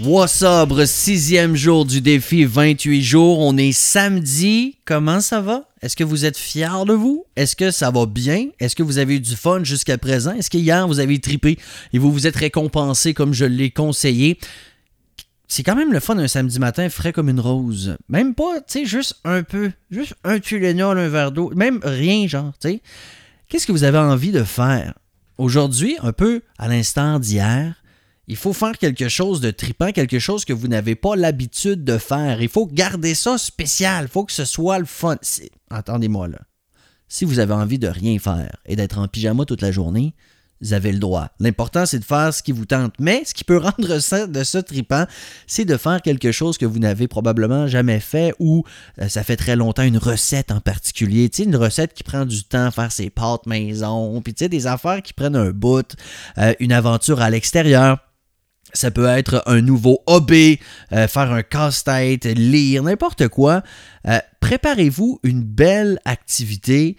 Sobre, sixième jour du défi 28 jours. On est samedi. Comment ça va? Est-ce que vous êtes fiers de vous? Est-ce que ça va bien? Est-ce que vous avez eu du fun jusqu'à présent? Est-ce qu'hier vous avez tripé et vous vous êtes récompensé comme je l'ai conseillé? C'est quand même le fun un samedi matin frais comme une rose. Même pas, tu sais, juste un peu. Juste un Tylenol, un verre d'eau. Même rien, genre, tu sais. Qu'est-ce que vous avez envie de faire? Aujourd'hui, un peu à l'instant d'hier, il faut faire quelque chose de tripant, quelque chose que vous n'avez pas l'habitude de faire. Il faut garder ça spécial. Il faut que ce soit le fun. Entendez-moi là. Si vous avez envie de rien faire et d'être en pyjama toute la journée, vous avez le droit. L'important, c'est de faire ce qui vous tente. Mais ce qui peut rendre ça de ce tripant, c'est de faire quelque chose que vous n'avez probablement jamais fait ou euh, ça fait très longtemps, une recette en particulier. Tu sais, une recette qui prend du temps, faire ses pâtes maison, puis tu sais, des affaires qui prennent un bout, euh, une aventure à l'extérieur. Ça peut être un nouveau hobby, euh, faire un casse-tête, lire, n'importe quoi. Euh, préparez-vous une belle activité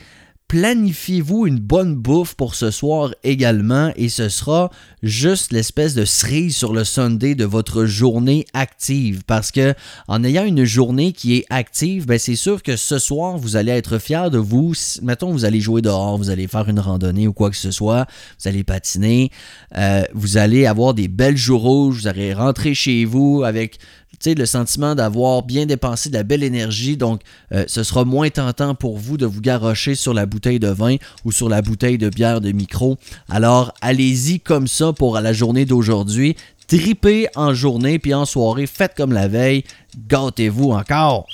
planifiez-vous une bonne bouffe pour ce soir également et ce sera juste l'espèce de cerise sur le Sunday de votre journée active parce que en ayant une journée qui est active, ben c'est sûr que ce soir vous allez être fier de vous. Mettons vous allez jouer dehors, vous allez faire une randonnée ou quoi que ce soit, vous allez patiner, euh, vous allez avoir des belles jours rouges, vous allez rentrer chez vous avec le sentiment d'avoir bien dépensé de la belle énergie. Donc, euh, ce sera moins tentant pour vous de vous garrocher sur la bouteille de vin ou sur la bouteille de bière de micro. Alors, allez-y comme ça pour la journée d'aujourd'hui. Tripez en journée puis en soirée, faites comme la veille. Gâtez-vous encore.